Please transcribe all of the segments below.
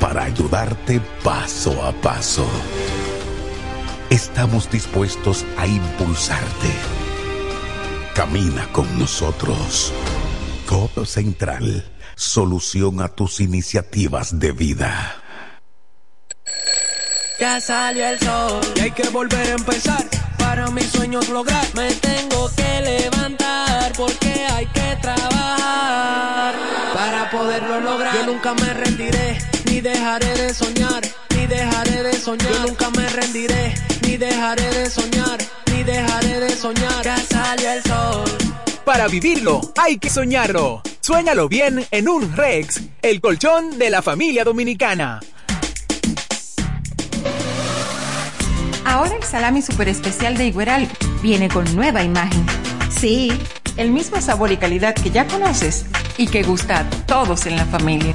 para ayudarte paso a paso. Estamos dispuestos a impulsarte. Camina con nosotros. Codo Central, solución a tus iniciativas de vida. Ya salió el sol y hay que volver a empezar. Para mis sueños lograr, me tengo que levantar porque hay que trabajar para poderlo lograr. Yo nunca me rendiré, ni dejaré de soñar, ni dejaré de soñar. Yo nunca me rendiré, ni dejaré de soñar, ni dejaré de soñar. Ya salió el sol. Para vivirlo, hay que soñarlo. Suéñalo bien en un Rex, el colchón de la familia dominicana. Ahora el salami super especial de Igueral viene con nueva imagen. Sí, el mismo sabor y calidad que ya conoces y que gusta a todos en la familia.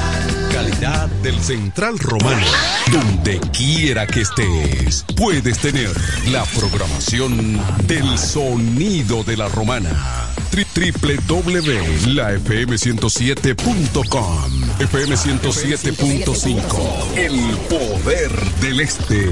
Calidad del Central Romano. Donde quiera que estés, puedes tener la programación del sonido de la romana. Tri- www.lafm107.com FM 107.5 El poder del este.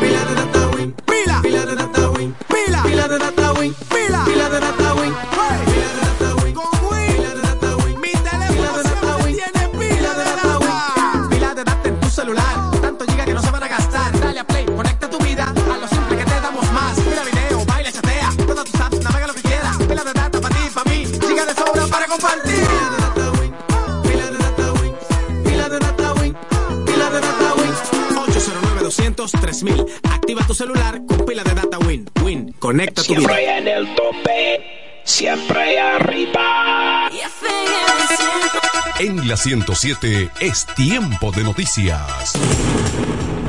Pila de 200 3000 Activa tu celular con pila de data Win. Win, conecta tu vida. Siempre en el tope, siempre arriba. En la 107 es tiempo de noticias.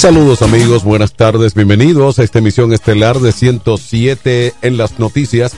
Saludos amigos, buenas tardes, bienvenidos a esta emisión estelar de 107 en las noticias.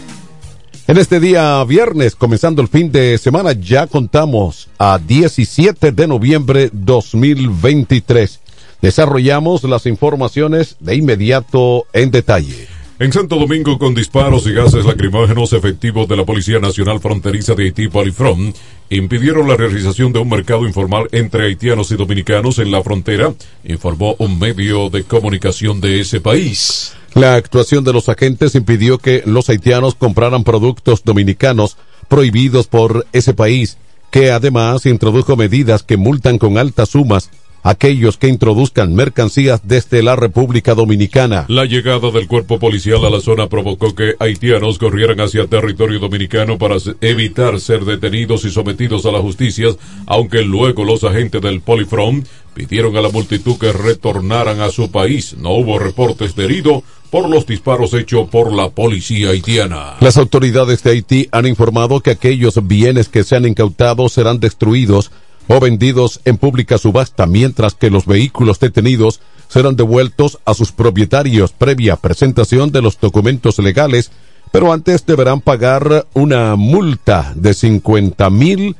En este día viernes, comenzando el fin de semana, ya contamos a 17 de noviembre 2023. Desarrollamos las informaciones de inmediato en detalle. En Santo Domingo, con disparos y gases lacrimógenos efectivos de la Policía Nacional Fronteriza de Haití, Polifron, impidieron la realización de un mercado informal entre haitianos y dominicanos en la frontera, informó un medio de comunicación de ese país. La actuación de los agentes impidió que los haitianos compraran productos dominicanos prohibidos por ese país, que además introdujo medidas que multan con altas sumas aquellos que introduzcan mercancías desde la República Dominicana. La llegada del cuerpo policial a la zona provocó que haitianos corrieran hacia territorio dominicano para evitar ser detenidos y sometidos a la justicia, aunque luego los agentes del Polifront pidieron a la multitud que retornaran a su país. No hubo reportes de herido por los disparos hechos por la policía haitiana. Las autoridades de Haití han informado que aquellos bienes que sean incautados serán destruidos o vendidos en pública subasta, mientras que los vehículos detenidos serán devueltos a sus propietarios. Previa presentación de los documentos legales, pero antes deberán pagar una multa de 50 mil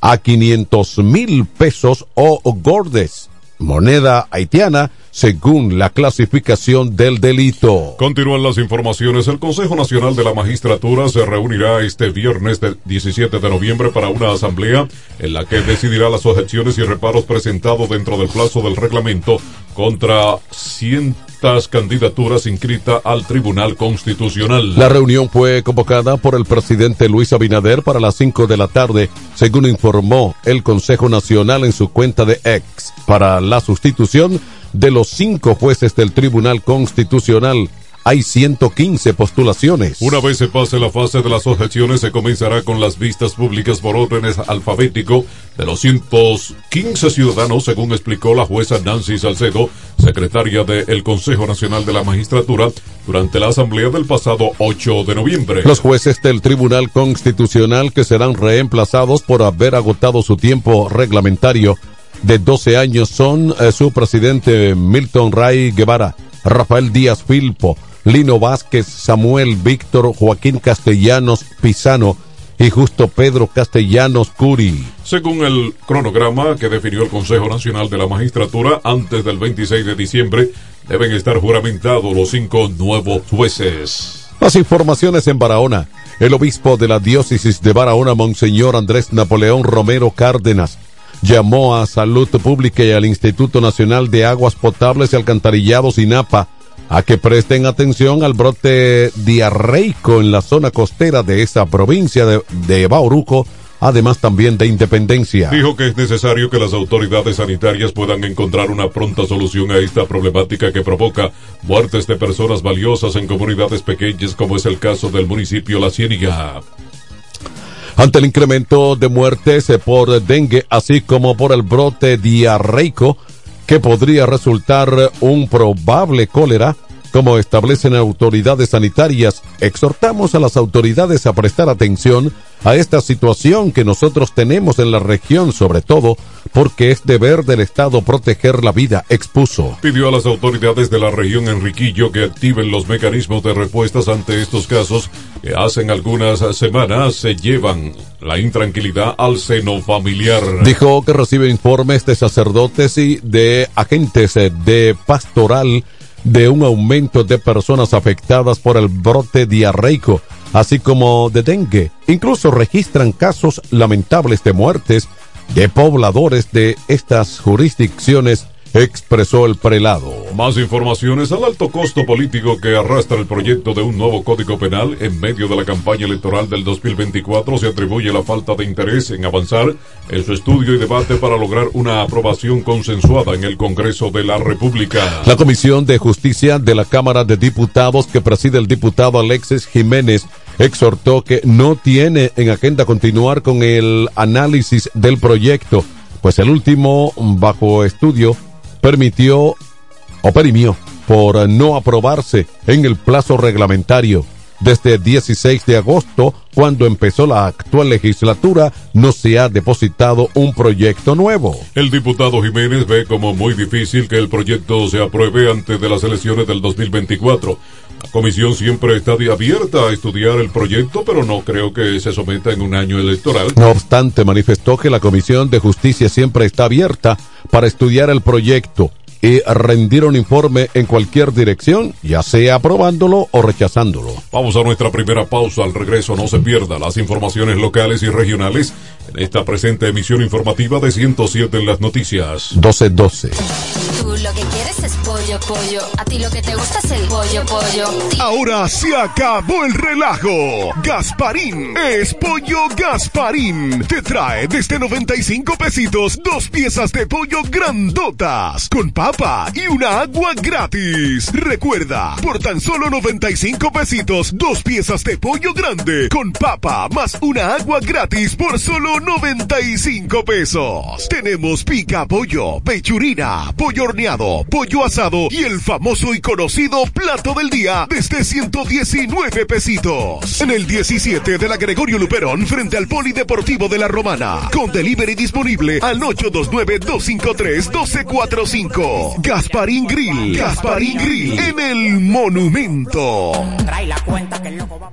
a 500 mil pesos o gordes, moneda haitiana, según la clasificación del delito. Continúan las informaciones. El Consejo Nacional de la Magistratura se reunirá este viernes del 17 de noviembre para una asamblea en la que decidirá las objeciones y reparos presentados dentro del plazo del reglamento contra al Tribunal Constitucional. La reunión fue convocada por el presidente Luis Abinader para las 5 de la tarde, según informó el Consejo Nacional en su cuenta de ex, para la sustitución de los cinco jueces del Tribunal Constitucional. Hay 115 postulaciones. Una vez se pase la fase de las objeciones, se comenzará con las vistas públicas por órdenes alfabético de los 115 ciudadanos, según explicó la jueza Nancy Salcedo, secretaria del Consejo Nacional de la Magistratura, durante la asamblea del pasado 8 de noviembre. Los jueces del Tribunal Constitucional que serán reemplazados por haber agotado su tiempo reglamentario de 12 años son eh, su presidente Milton Ray Guevara, Rafael Díaz Filpo, Lino Vázquez, Samuel Víctor, Joaquín Castellanos Pisano y Justo Pedro Castellanos Curi. Según el cronograma que definió el Consejo Nacional de la Magistratura, antes del 26 de diciembre deben estar juramentados los cinco nuevos jueces. Las informaciones en Barahona. El obispo de la diócesis de Barahona, Monseñor Andrés Napoleón Romero Cárdenas, llamó a Salud Pública y al Instituto Nacional de Aguas Potables y Alcantarillados INAPA a que presten atención al brote diarreico en la zona costera de esa provincia de, de Bauruco, además también de Independencia. Dijo que es necesario que las autoridades sanitarias puedan encontrar una pronta solución a esta problemática que provoca muertes de personas valiosas en comunidades pequeñas como es el caso del municipio La Ciéniga. Ante el incremento de muertes por dengue, así como por el brote diarreico, que podría resultar un probable cólera, como establecen autoridades sanitarias, exhortamos a las autoridades a prestar atención a esta situación que nosotros tenemos en la región, sobre todo porque es deber del Estado proteger la vida, expuso. Pidió a las autoridades de la región Enriquillo que activen los mecanismos de respuestas ante estos casos que hace algunas semanas se llevan la intranquilidad al seno familiar. Dijo que recibe informes de sacerdotes y de agentes de pastoral de un aumento de personas afectadas por el brote diarreico, así como de dengue. Incluso registran casos lamentables de muertes de pobladores de estas jurisdicciones expresó el prelado. Más informaciones al alto costo político que arrastra el proyecto de un nuevo código penal en medio de la campaña electoral del 2024 se atribuye la falta de interés en avanzar en su estudio y debate para lograr una aprobación consensuada en el Congreso de la República. La Comisión de Justicia de la Cámara de Diputados que preside el diputado Alexis Jiménez exhortó que no tiene en agenda continuar con el análisis del proyecto, pues el último bajo estudio permitió o perimió por no aprobarse en el plazo reglamentario. Desde el 16 de agosto, cuando empezó la actual legislatura, no se ha depositado un proyecto nuevo. El diputado Jiménez ve como muy difícil que el proyecto se apruebe antes de las elecciones del 2024. La comisión siempre está abierta a estudiar el proyecto, pero no creo que se someta en un año electoral. No obstante, manifestó que la Comisión de Justicia siempre está abierta para estudiar el proyecto y rendir un informe en cualquier dirección, ya sea aprobándolo o rechazándolo. Vamos a nuestra primera pausa. Al regreso no se pierda las informaciones locales y regionales en esta presente emisión informativa de 107 en las noticias. 1212. Tú lo que quieres es pollo, pollo. A ti lo que te gusta es el pollo, pollo. Ahora se acabó el relajo. Gasparín es pollo Gasparín. Te trae desde 95 pesitos dos piezas de pollo grandotas con papa y una agua gratis. Recuerda, por tan solo 95 pesitos, dos piezas de pollo grande con papa más una agua gratis por solo 95 pesos. Tenemos pica pollo, pechurina, pollo horneado, pollo asado y el famoso y conocido plato del día desde 119 pesitos. En el 17 de la Gregorio Luperón frente al Polideportivo de la Romana. Con delivery disponible al 829-253-1245. Gasparín Grill. Gasparín Grill en el Monumento. Trae la cuenta que el loco va.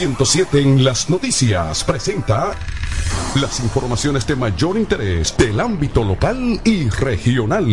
107 en las noticias presenta las informaciones de mayor interés del ámbito local y regional.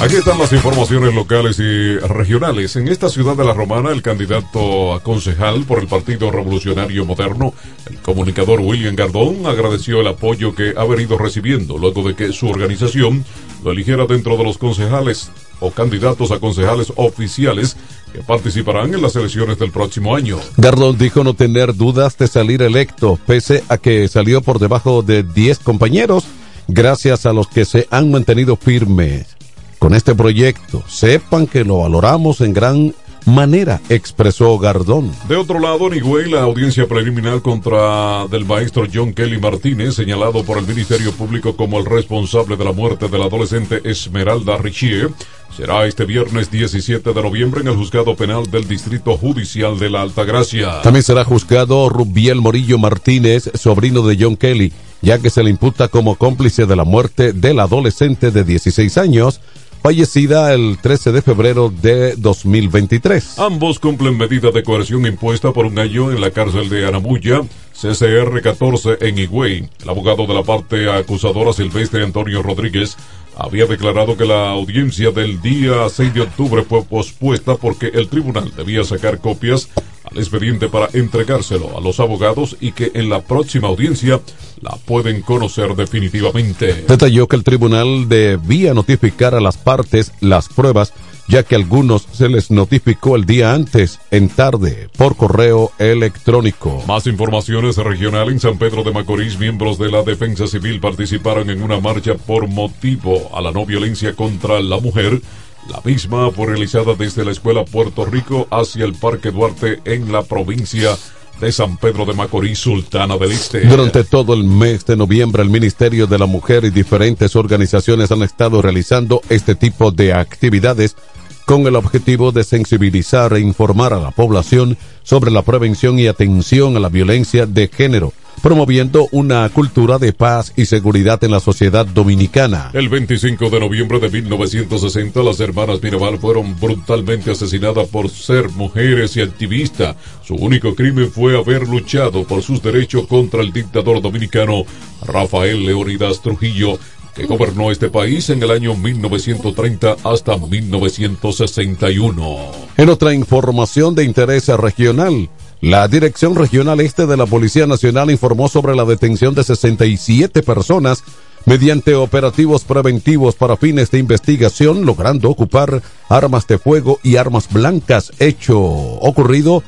Aquí están las informaciones locales y regionales. En esta ciudad de La Romana, el candidato a concejal por el Partido Revolucionario Moderno, el comunicador William Gardón, agradeció el apoyo que ha venido recibiendo luego de que su organización lo eligiera dentro de los concejales o candidatos a concejales oficiales que participarán en las elecciones del próximo año. Gardón dijo no tener dudas de salir electo, pese a que salió por debajo de 10 compañeros, gracias a los que se han mantenido firmes con este proyecto. Sepan que lo valoramos en gran manera, expresó Gardón. De otro lado, en Higüey, la audiencia preliminar contra del maestro John Kelly Martínez, señalado por el Ministerio Público como el responsable de la muerte del adolescente Esmeralda Richier, será este viernes 17 de noviembre en el juzgado penal del Distrito Judicial de la Altagracia. También será juzgado Rubiel Morillo Martínez, sobrino de John Kelly, ya que se le imputa como cómplice de la muerte del adolescente de 16 años, fallecida el 13 de febrero de 2023. Ambos cumplen medida de coerción impuesta por un año en la cárcel de Anamuya, CCR 14 en Higüey. El abogado de la parte acusadora Silvestre Antonio Rodríguez había declarado que la audiencia del día 6 de octubre fue pospuesta porque el tribunal debía sacar copias al expediente para entregárselo a los abogados y que en la próxima audiencia la pueden conocer definitivamente. Detalló que el tribunal debía notificar a las partes las pruebas ya que a algunos se les notificó el día antes, en tarde, por correo electrónico. Más informaciones regional en San Pedro de Macorís, miembros de la Defensa Civil participaron en una marcha por motivo a la no violencia contra la mujer. La misma fue realizada desde la Escuela Puerto Rico hacia el Parque Duarte en la provincia de San Pedro de Macorís, Sultana del Este. Durante todo el mes de noviembre, el Ministerio de la Mujer y diferentes organizaciones han estado realizando este tipo de actividades con el objetivo de sensibilizar e informar a la población sobre la prevención y atención a la violencia de género, promoviendo una cultura de paz y seguridad en la sociedad dominicana. El 25 de noviembre de 1960, las hermanas Mirabal fueron brutalmente asesinadas por ser mujeres y activistas. Su único crimen fue haber luchado por sus derechos contra el dictador dominicano Rafael Leonidas Trujillo que gobernó este país en el año 1930 hasta 1961. En otra información de interés regional, la Dirección Regional Este de la Policía Nacional informó sobre la detención de 67 personas mediante operativos preventivos para fines de investigación, logrando ocupar armas de fuego y armas blancas, hecho ocurrido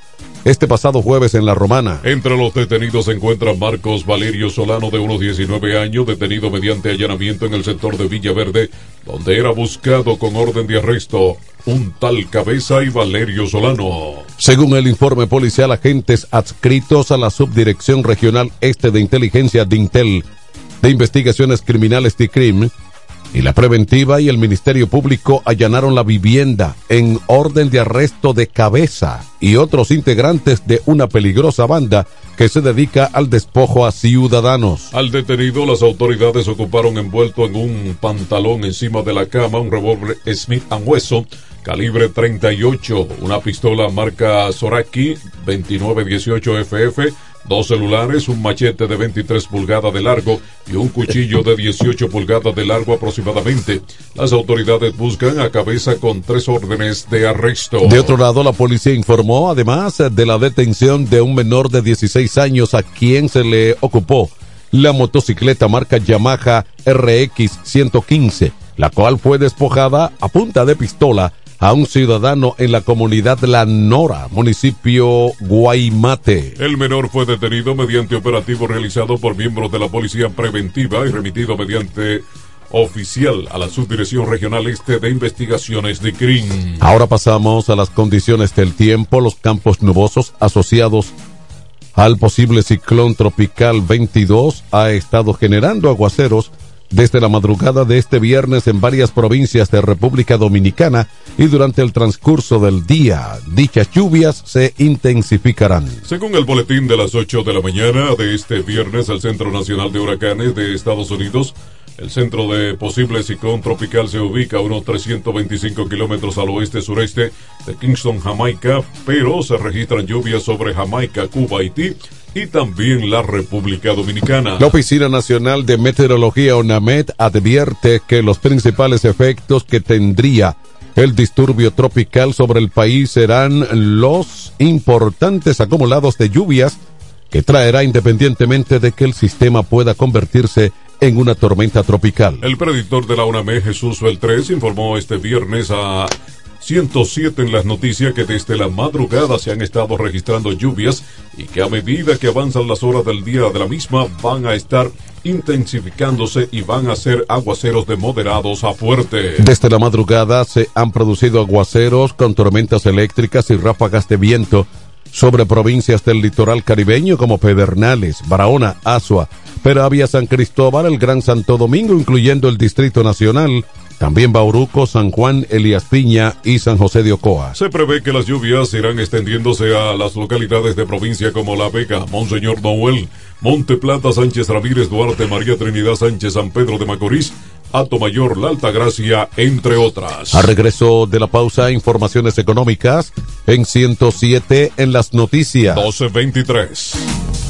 este pasado jueves en La Romana. Entre los detenidos se encuentra Marcos Valerio Solano, de unos 19 años, detenido mediante allanamiento en el sector de Villaverde, donde era buscado con orden de arresto un tal Cabeza y Valerio Solano. Según el informe policial, agentes adscritos a la Subdirección Regional Este de Inteligencia de Intel de Investigaciones Criminales de CRIM y la preventiva y el Ministerio Público allanaron la vivienda en orden de arresto de cabeza y otros integrantes de una peligrosa banda que se dedica al despojo a ciudadanos. Al detenido, las autoridades ocuparon envuelto en un pantalón encima de la cama un revólver Smith Hueso calibre 38, una pistola marca Soraki 2918 FF, dos celulares, un machete de 23 pulgadas de largo y un cuchillo de 18 pulgadas de largo aproximadamente. Las autoridades buscan a cabeza con tres órdenes de arresto. De otro lado, la policía informó además de la detención de un menor de 16 años a quien se le ocupó la motocicleta marca Yamaha RX 115, la cual fue despojada a punta de pistola a un ciudadano en la comunidad La Nora, municipio Guaymate. El menor fue detenido mediante operativo realizado por miembros de la Policía Preventiva y remitido mediante oficial a la Subdirección Regional Este de Investigaciones de CRIM. Ahora pasamos a las condiciones del tiempo, los campos nubosos asociados al posible ciclón tropical 22 ha estado generando aguaceros desde la madrugada de este viernes en varias provincias de República Dominicana y durante el transcurso del día dichas lluvias se intensificarán. Según el boletín de las 8 de la mañana de este viernes, el Centro Nacional de Huracanes de Estados Unidos el centro de posible ciclón tropical se ubica a unos 325 kilómetros al oeste-sureste de Kingston, Jamaica, pero se registran lluvias sobre Jamaica, Cuba, Haití y también la República Dominicana. La Oficina Nacional de Meteorología ONAMED advierte que los principales efectos que tendría el disturbio tropical sobre el país serán los importantes acumulados de lluvias que traerá independientemente de que el sistema pueda convertirse en una tormenta tropical. El predictor de la UNAME, Jesús Beltrés, informó este viernes a 107 en las noticias que desde la madrugada se han estado registrando lluvias y que a medida que avanzan las horas del día de la misma van a estar intensificándose y van a ser aguaceros de moderados a fuertes. Desde la madrugada se han producido aguaceros con tormentas eléctricas y ráfagas de viento sobre provincias del litoral caribeño como Pedernales, Barahona, Asua, Peravia, San Cristóbal, el Gran Santo Domingo, incluyendo el Distrito Nacional, también Bauruco, San Juan, Elías Piña y San José de Ocoa. Se prevé que las lluvias irán extendiéndose a las localidades de provincia como La Vega, Monseñor Noel, Monte Plata, Sánchez Ramírez, Duarte, María Trinidad Sánchez, San Pedro de Macorís, Alto Mayor, La Altagracia, entre otras. A regreso de la pausa, informaciones económicas en 107 en las noticias. 1223.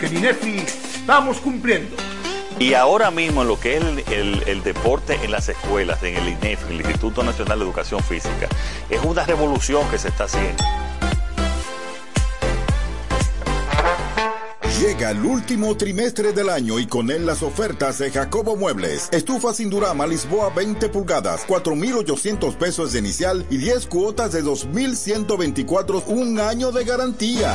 porque en INEFI estamos cumpliendo. Y ahora mismo en lo que es el, el, el, deporte en las escuelas, en el INEF, el Instituto Nacional de Educación Física, es una revolución que se está haciendo. Llega el último trimestre del año y con él las ofertas de Jacobo Muebles. Estufa sin Durama Lisboa 20 pulgadas, 4,800 pesos de inicial y 10 cuotas de 2,124, un año de garantía.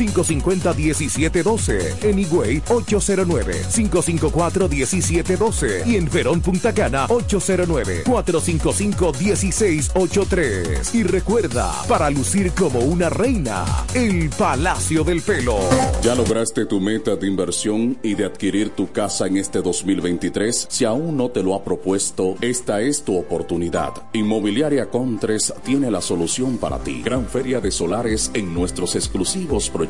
550-1712. En Higüey, 809-554-1712. Y en Verón Punta Cana, 809-455-1683. Y recuerda, para lucir como una reina, el Palacio del Pelo. ¿Ya lograste tu meta de inversión y de adquirir tu casa en este 2023? Si aún no te lo ha propuesto, esta es tu oportunidad. Inmobiliaria Contres tiene la solución para ti. Gran feria de solares en nuestros exclusivos proyectos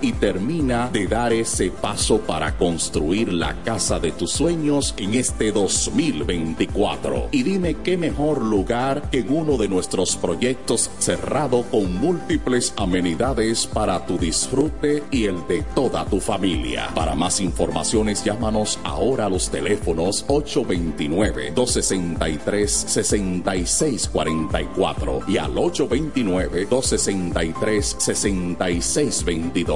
y termina de dar ese paso para construir la casa de tus sueños en este 2024. Y dime qué mejor lugar que en uno de nuestros proyectos cerrado con múltiples amenidades para tu disfrute y el de toda tu familia. Para más informaciones llámanos ahora a los teléfonos 829-263-6644 y al 829-263-6622.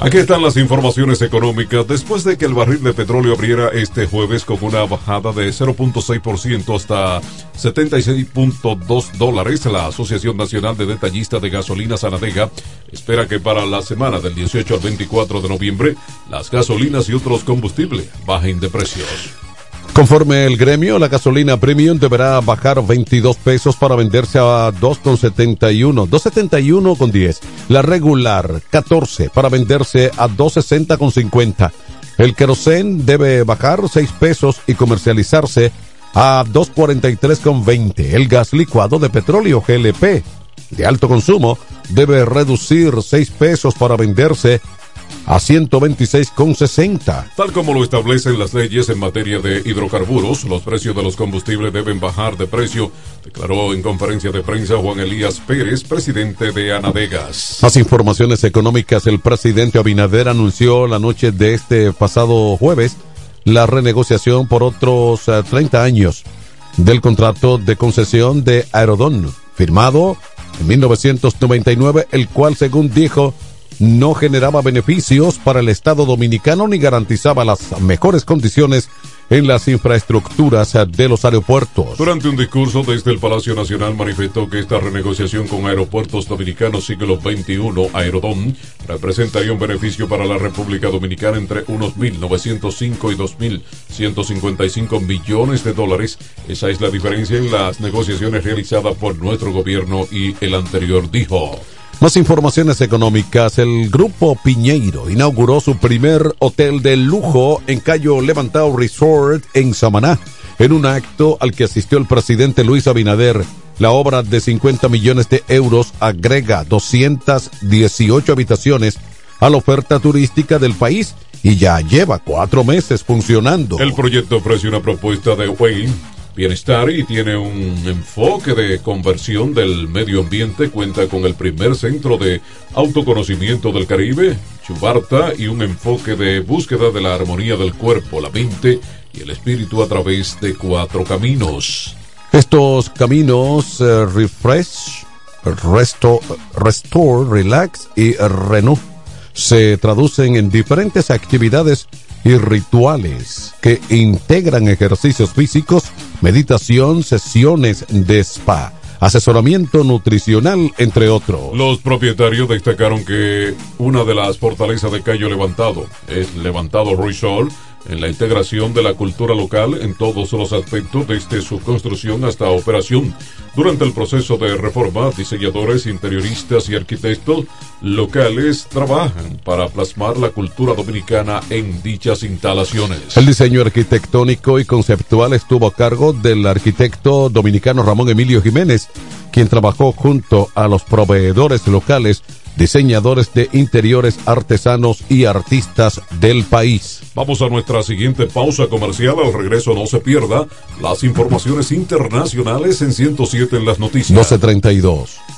Aquí están las informaciones económicas. Después de que el barril de petróleo abriera este jueves con una bajada de 0.6% hasta 76.2 dólares, la Asociación Nacional de Detallistas de Gasolina Sanadega espera que para la semana del 18 al 24 de noviembre las gasolinas y otros combustibles bajen de precios. Conforme el gremio, la gasolina premium deberá bajar 22 pesos para venderse a 2,71, 2,71 con 10. La regular 14 para venderse a 2,60 con 50. El kerosene debe bajar 6 pesos y comercializarse a 2,43 con 20. El gas licuado de petróleo GLP de alto consumo debe reducir 6 pesos para venderse a 126,60. Tal como lo establecen las leyes en materia de hidrocarburos, los precios de los combustibles deben bajar de precio, declaró en conferencia de prensa Juan Elías Pérez, presidente de Anadegas. Más informaciones económicas. El presidente Abinader anunció la noche de este pasado jueves la renegociación por otros 30 años del contrato de concesión de Aerodón, firmado en 1999, el cual, según dijo, no generaba beneficios para el Estado dominicano ni garantizaba las mejores condiciones en las infraestructuras de los aeropuertos. Durante un discurso desde el Palacio Nacional manifestó que esta renegociación con aeropuertos dominicanos siglo XXI, Aerodón, representaría un beneficio para la República Dominicana entre unos 1.905 y 2.155 millones de dólares. Esa es la diferencia en las negociaciones realizadas por nuestro gobierno y el anterior dijo. Más informaciones económicas. El grupo Piñeiro inauguró su primer hotel de lujo en Cayo Levantado Resort en Samaná, en un acto al que asistió el presidente Luis Abinader. La obra de 50 millones de euros agrega 218 habitaciones a la oferta turística del país y ya lleva cuatro meses funcionando. El proyecto ofrece una propuesta de Wayne bienestar y tiene un enfoque de conversión del medio ambiente. Cuenta con el primer centro de autoconocimiento del Caribe, Chubarta, y un enfoque de búsqueda de la armonía del cuerpo, la mente y el espíritu a través de cuatro caminos. Estos caminos eh, Refresh, resto, Restore, Relax y Renew se traducen en diferentes actividades y rituales que integran ejercicios físicos, meditación, sesiones de spa, asesoramiento nutricional, entre otros. Los propietarios destacaron que una de las fortalezas de Cayo Levantado es Levantado Ruizol en la integración de la cultura local en todos los aspectos desde su construcción hasta operación. Durante el proceso de reforma, diseñadores, interioristas y arquitectos locales trabajan para plasmar la cultura dominicana en dichas instalaciones. El diseño arquitectónico y conceptual estuvo a cargo del arquitecto dominicano Ramón Emilio Jiménez, quien trabajó junto a los proveedores locales diseñadores de interiores, artesanos y artistas del país. Vamos a nuestra siguiente pausa comercial. Al regreso no se pierda las informaciones internacionales en 107 en las noticias. 1232.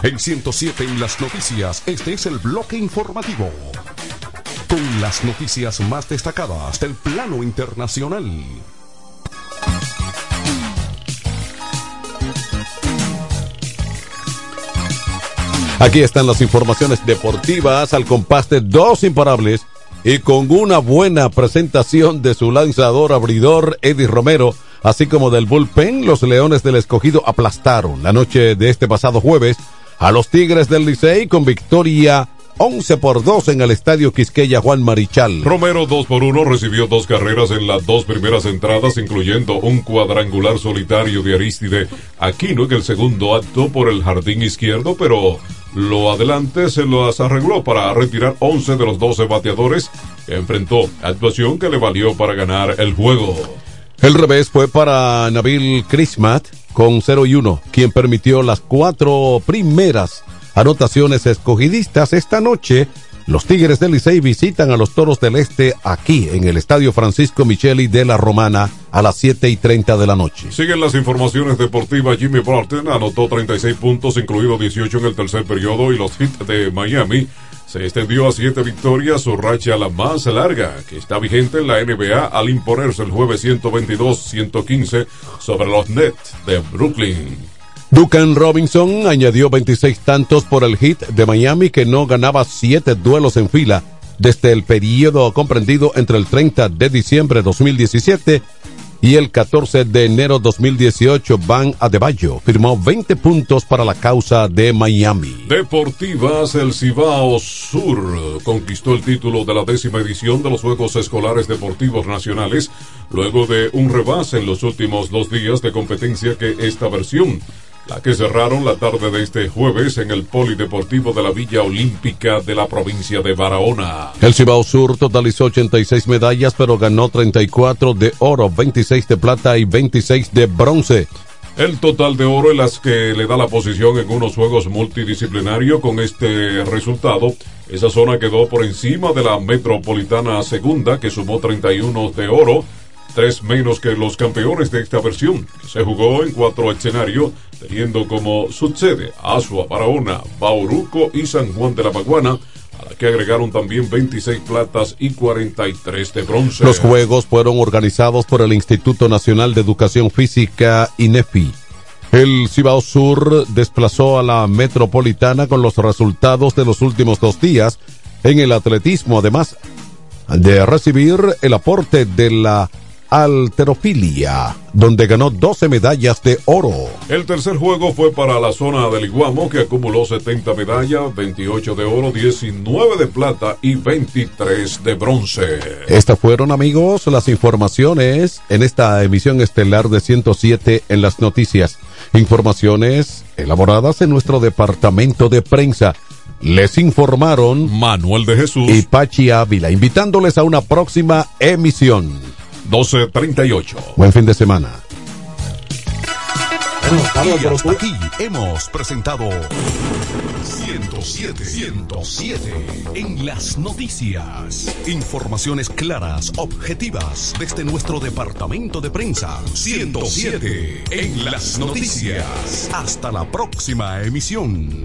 En 107 en las noticias, este es el bloque informativo. Con las noticias más destacadas del plano internacional. Aquí están las informaciones deportivas al compás de dos imparables y con una buena presentación de su lanzador abridor Eddie Romero, así como del bullpen, los Leones del Escogido aplastaron la noche de este pasado jueves a los Tigres del Licey con victoria 11 por 2 en el estadio Quisqueya Juan Marichal. Romero 2 por 1 recibió dos carreras en las dos primeras entradas, incluyendo un cuadrangular solitario de Aristide Aquino en el segundo acto por el jardín izquierdo, pero lo adelante se las arregló para retirar 11 de los 12 bateadores enfrentó, actuación que le valió para ganar el juego. El revés fue para Nabil Krismat con 0 y 1, quien permitió las cuatro primeras anotaciones escogidistas esta noche. Los Tigres del Licey visitan a los Toros del Este aquí en el Estadio Francisco Micheli de la Romana a las 7 y 30 de la noche. Siguen las informaciones deportivas. Jimmy Barton anotó 36 puntos, incluido 18 en el tercer periodo, y los Heat de Miami se extendió a siete victorias, su racha la más larga que está vigente en la NBA al imponerse el jueves 122-115 sobre los Nets de Brooklyn. Duncan Robinson añadió 26 tantos por el hit de Miami que no ganaba siete duelos en fila desde el periodo comprendido entre el 30 de diciembre de 2017 y el 14 de enero 2018. Van Adebayo firmó 20 puntos para la causa de Miami. Deportivas, el Cibao Sur conquistó el título de la décima edición de los Juegos Escolares Deportivos Nacionales luego de un rebase en los últimos dos días de competencia que esta versión la que cerraron la tarde de este jueves en el Polideportivo de la Villa Olímpica de la provincia de Barahona. El Cibao Sur totalizó 86 medallas, pero ganó 34 de oro, 26 de plata y 26 de bronce. El total de oro en las que le da la posición en unos juegos multidisciplinarios con este resultado. Esa zona quedó por encima de la Metropolitana Segunda, que sumó 31 de oro, tres menos que los campeones de esta versión. Se jugó en cuatro escenarios, teniendo como subsede Asua, Barahona, Bauruco y San Juan de la Maguana, a la que agregaron también 26 platas y 43 de bronce. Los juegos fueron organizados por el Instituto Nacional de Educación Física, INEFI. El Cibao Sur desplazó a la metropolitana con los resultados de los últimos dos días en el atletismo, además de recibir el aporte de la alterofilia, donde ganó 12 medallas de oro. El tercer juego fue para la zona del Iguamo, que acumuló 70 medallas, 28 de oro, 19 de plata y 23 de bronce. Estas fueron, amigos, las informaciones en esta emisión estelar de 107 en las noticias. Informaciones elaboradas en nuestro departamento de prensa. Les informaron Manuel de Jesús y Pachi Ávila, invitándoles a una próxima emisión. 1238. Buen fin de semana. Y hasta aquí hemos presentado 107, 107 en las noticias. Informaciones claras, objetivas desde nuestro departamento de prensa. 107 en las noticias. Hasta la próxima emisión.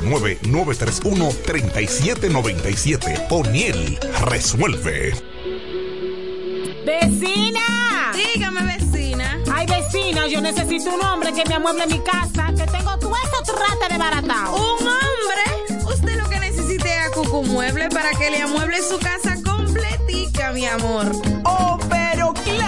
809-931-3797. O'Neill resuelve. ¡Vecina! Dígame, vecina. Ay, vecina, yo necesito un hombre que me amueble mi casa, que tengo todo eso trate de baratado. ¿Un hombre? Usted lo que necesita es a Cucu Mueble para que le amueble su casa completica, mi amor. Oh,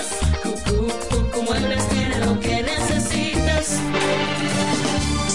Necesitas.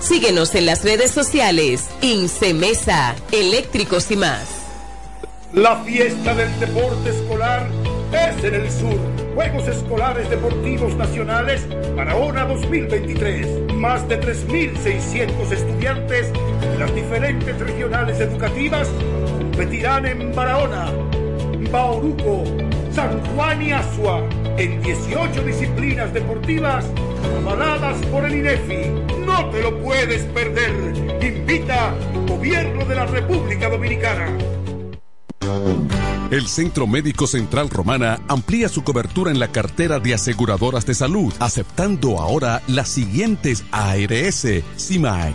Síguenos en las redes sociales. Incemesa, eléctricos y más. La fiesta del deporte escolar es en el sur. Juegos Escolares Deportivos Nacionales Barahona 2023. Más de 3.600 estudiantes de las diferentes regionales educativas competirán en Barahona, Bauruco, San Juan y Asua en 18 disciplinas deportivas avaladas por el INEFI. No te lo puedes perder. Invita Gobierno de la República Dominicana. El Centro Médico Central Romana amplía su cobertura en la cartera de aseguradoras de salud, aceptando ahora las siguientes ARS, CIMAC,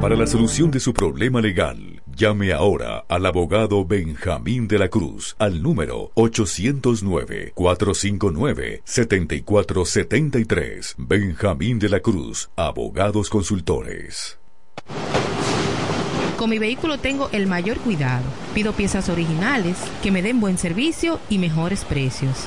Para la solución de su problema legal, llame ahora al abogado Benjamín de la Cruz al número 809-459-7473. Benjamín de la Cruz, abogados consultores. Con mi vehículo tengo el mayor cuidado. Pido piezas originales que me den buen servicio y mejores precios.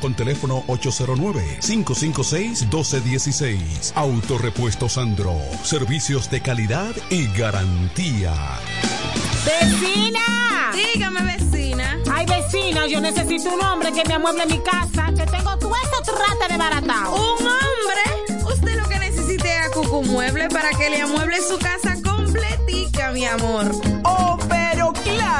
con teléfono 809-556-1216. Autorepuesto Sandro. Servicios de calidad y garantía. ¡Vecina! Dígame, vecina. Ay, vecina, yo necesito un hombre que me amueble mi casa, que tengo todo eso trate de baratado. ¿Un hombre? Usted lo que necesita es a Cucu Mueble para que le amueble su casa completica, mi amor. Oh, pero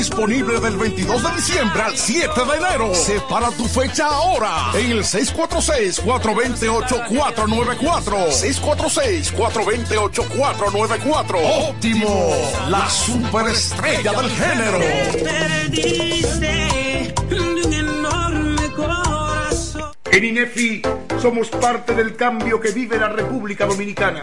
Disponible del 22 de diciembre al 7 de enero. Separa tu fecha ahora en el 646-428-494. 646-428-494. Óptimo, la superestrella del género. En INEFI somos parte del cambio que vive la República Dominicana,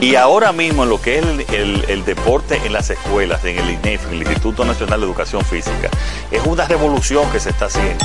Y ahora mismo en lo que es el, el- el deporte en las escuelas, en el INEF, en el Instituto Nacional de Educación Física, es una revolución que se está haciendo.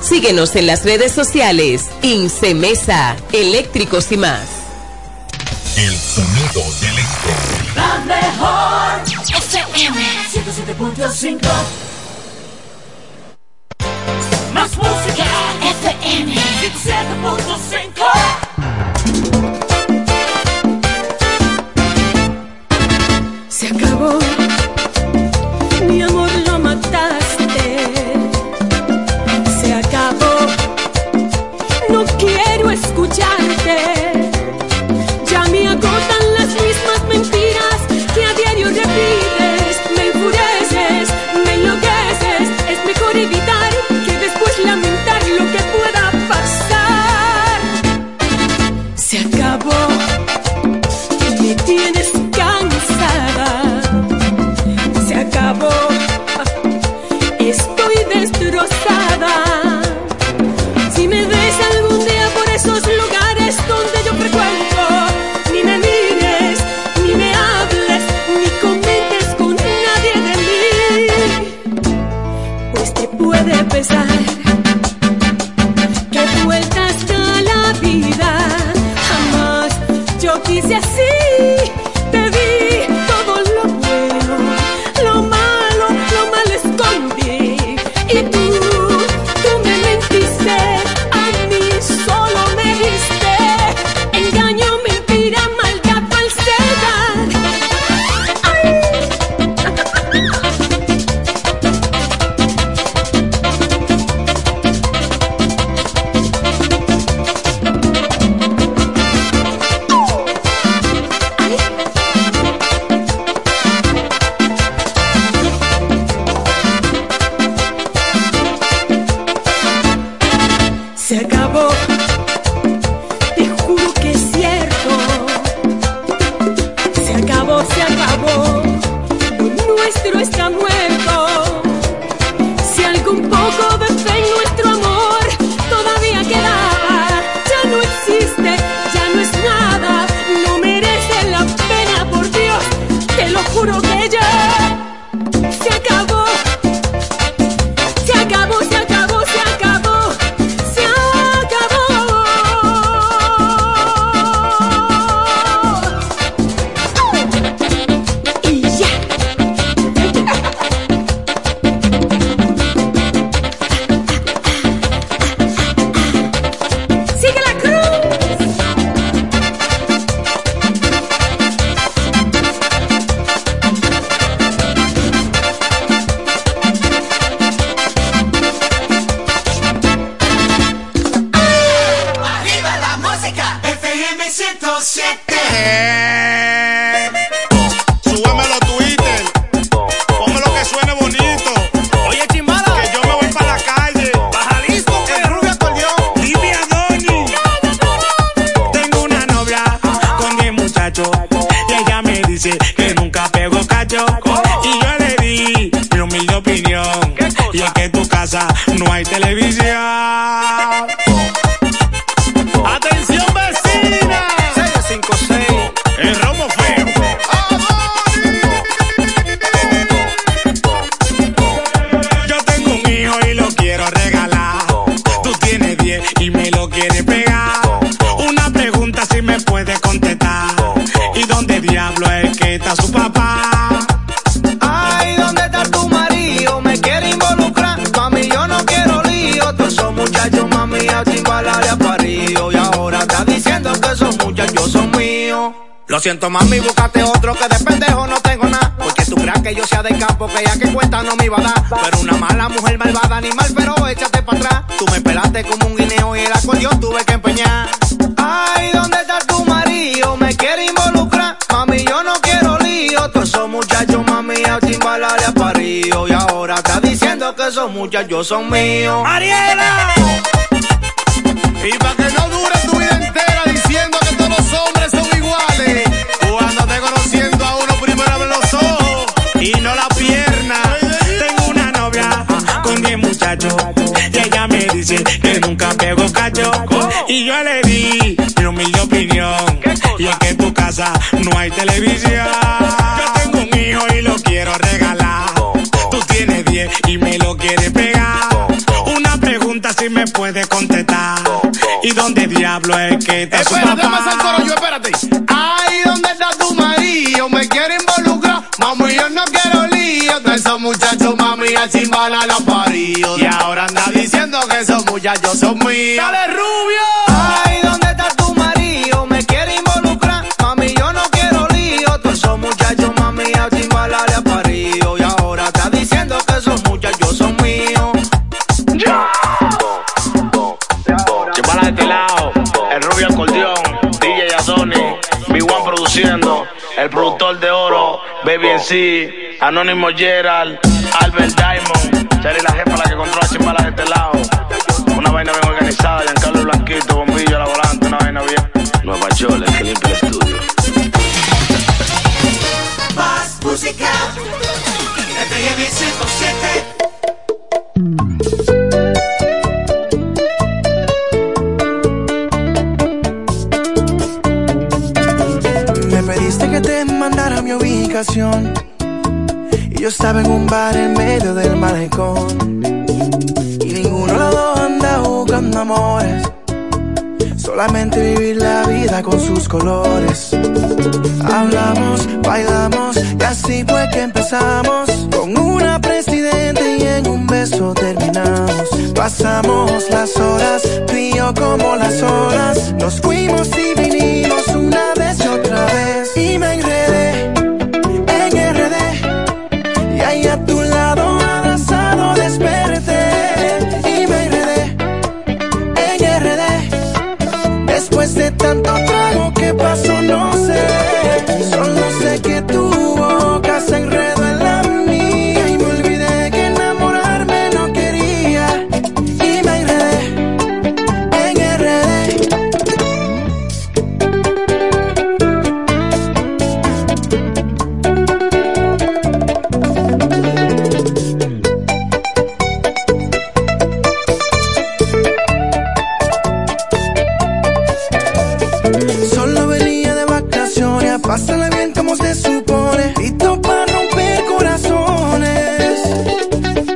Síguenos en las redes sociales. Incemesa, eléctricos y más. El sonido del este. La mejor FM 107.5 Más música FM 107.5 de pesar. Siento, mami, búscate otro que de pendejo no tengo nada. Porque tú creas que yo sea de campo, que ya que cuenta no me iba a dar. Pero una mala mujer malvada, animal, pero échate para atrás. Tú me pelaste como un guineo y el acordeón tuve que empeñar. Ay, ¿dónde está tu marido? Me quiere involucrar. Mami, yo no quiero lío. Todos esos muchachos, mami, a chimbalar a parío. Y ahora está diciendo que esos muchachos son míos. ¡Ariela! Y yo le di mi humilde opinión. Y es que en tu casa no hay televisión. Yo tengo un hijo y lo quiero regalar. Tú tienes 10 y me lo quieres pegar. Una pregunta si me puedes contestar. ¿Y dónde diablo es que está su Espérate, papá? más al coro yo, espérate. Ay, ¿dónde está tu marido? Me quiere involucrar. Mami, yo no quiero lío. De esos muchachos, mami, a chimbalar a parío. Y ahora anda diciendo que esos muchachos son míos. ¡Dale, rubio! Baby NC, Anónimo Gerald, Albert Diamond, Charlie la jefa la que controla Chimbala de este lado. Una vaina bien organizada, Giancarlo Blanquito, bombillo a la volante, una vaina bien. Nueva York, el que limpia el estudio. Más música, FM 107. Y yo estaba en un bar en medio del malecón. Y ninguno de los dos anda buscando amores. Solamente vivir la vida con sus colores. Hablamos, bailamos y así fue que empezamos. Con una presidente y en un beso terminamos. Pasamos las horas, yo como las horas. Nos fuimos y vinimos Pásala bien como se supone. Listo para romper corazones.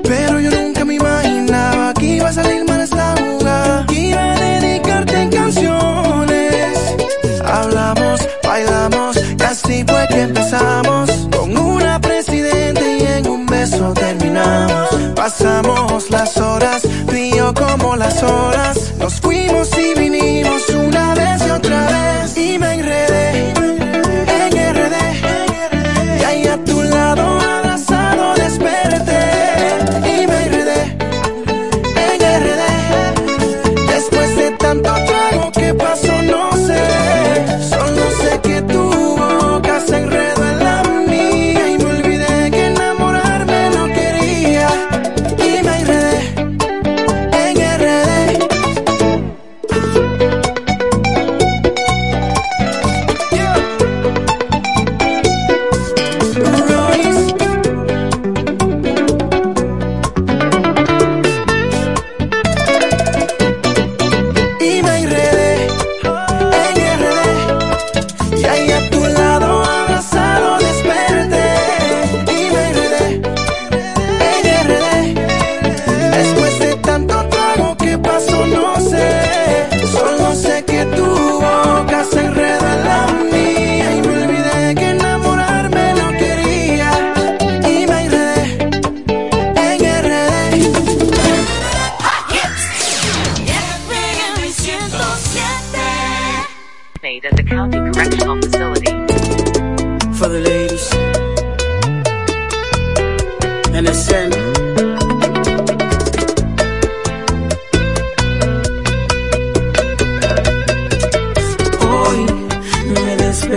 Pero yo nunca me imaginaba que iba a salir mal esta jugada. Que iba a dedicarte en canciones. Hablamos, bailamos, casi fue que empezamos. Con una presidente y en un beso terminamos. Pasamos las horas, tú como las horas.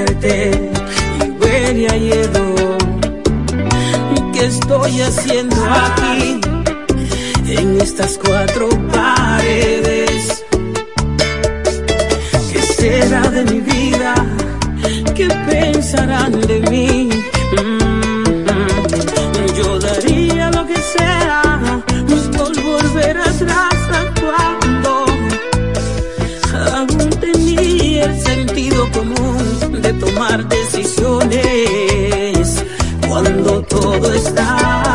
Y huele a ¿Qué estoy haciendo aquí? En estas cuatro paredes. ¿Qué será de mi vida? ¿Qué pensarán de mí? Mm, yo daría lo que sea. Pues no volver atrás. Tanto cuando aún tenía sentido común tomar decisiones cuando todo está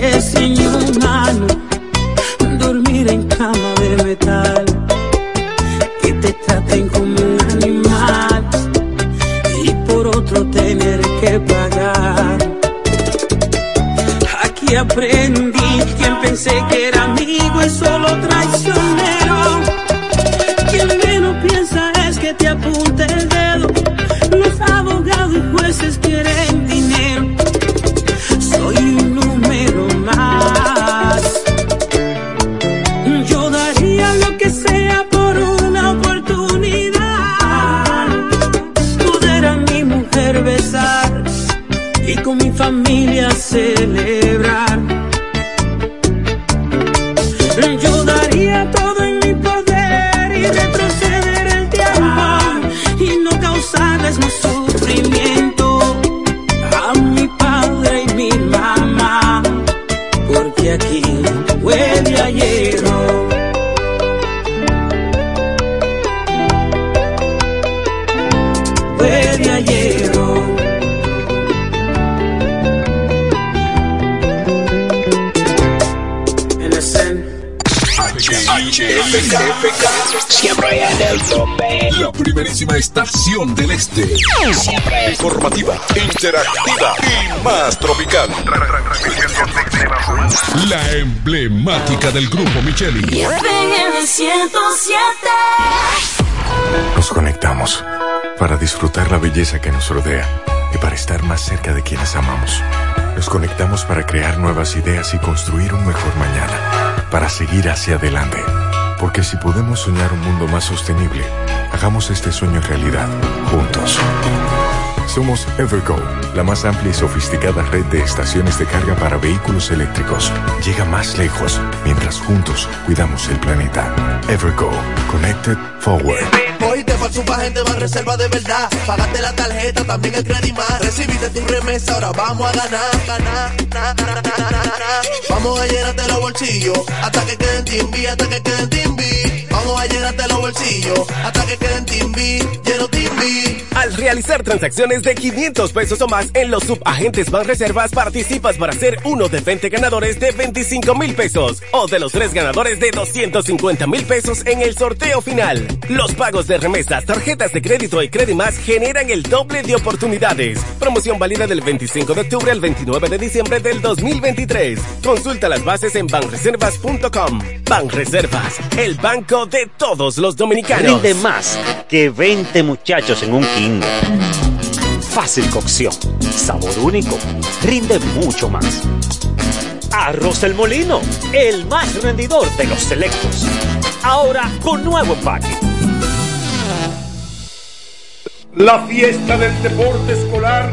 que sin humano dormir en cama de metal, que te traten como un animal y por otro tener que pagar. Aquí aprendí quien pensé que era amigo y solo trae primerísima estación del este. Siempre informativa, interactiva y más tropical. La emblemática del grupo Micheli. FM 107. Nos conectamos para disfrutar la belleza que nos rodea y para estar más cerca de quienes amamos. Nos conectamos para crear nuevas ideas y construir un mejor mañana, para seguir hacia adelante. Porque si podemos soñar un mundo más sostenible, hagamos este sueño realidad, juntos. Somos Evergo, la más amplia y sofisticada red de estaciones de carga para vehículos eléctricos. Llega más lejos mientras juntos cuidamos el planeta. Evergo, Connected Forward. Hoy te falta un gente más reserva de verdad. Pagaste la tarjeta, también el crédito más. Recibiste tu remesa, ahora vamos a ganar, ganar. Vamos a llenarte los bolsillos hasta que queden timbi, hasta que queden timbi. Vamos a llenarte los bolsillos hasta que queden timbi, lleno timbi. Al realizar transacciones de 500 pesos o más en los subagentes Banreservas, participas para ser uno de 20 ganadores de 25 mil pesos o de los tres ganadores de 250 mil pesos en el sorteo final. Los pagos de remesas, tarjetas de crédito y Credimas generan el doble de oportunidades. Promoción válida del 25 de octubre al 29 de diciembre del 2023. Consulta las bases en banreservas.com. Banreservas, el banco de todos los dominicanos. Rinde más que 20 muchachos en un kinder. Fácil cocción, sabor único, rinde mucho más. Arroz El Molino, el más rendidor de los selectos. Ahora con nuevo empaque. La fiesta del deporte escolar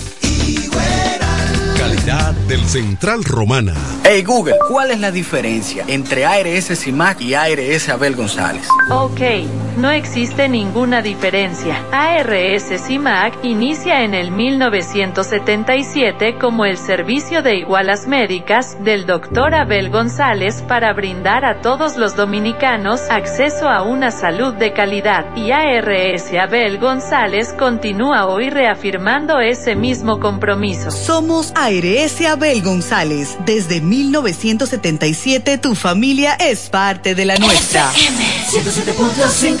Calidad del Central Romana. Hey Google, ¿cuál es la diferencia entre ARS CIMAC y ARS Abel González? Ok, no existe ninguna diferencia. ARS CIMAC inicia en el 1977 como el servicio de igualas médicas del Dr. Abel González para brindar a todos los dominicanos acceso a una salud de calidad. Y ARS Abel González continúa hoy reafirmando ese mismo compromiso. Somos ARS Abel González. Desde 1977 tu familia es parte de la nuestra. 107.5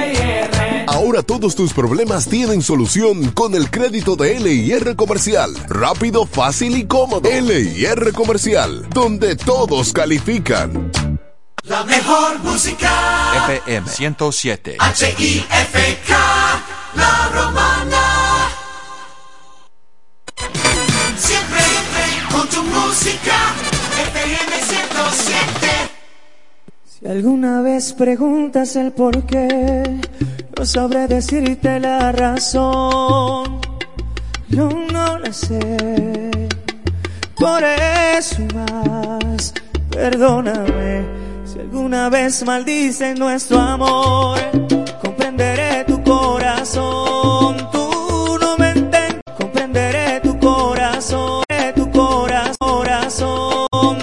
Ahora todos tus problemas tienen solución con el crédito de LIR Comercial. Rápido, fácil y cómodo. LIR Comercial, donde todos califican. La mejor música. FM 107. H-I-F-K. La romana. Si alguna vez preguntas el por qué, no sabré decirte la razón. No, no la sé. Por eso más, perdóname. Si alguna vez maldicen nuestro amor, comprenderé tu corazón.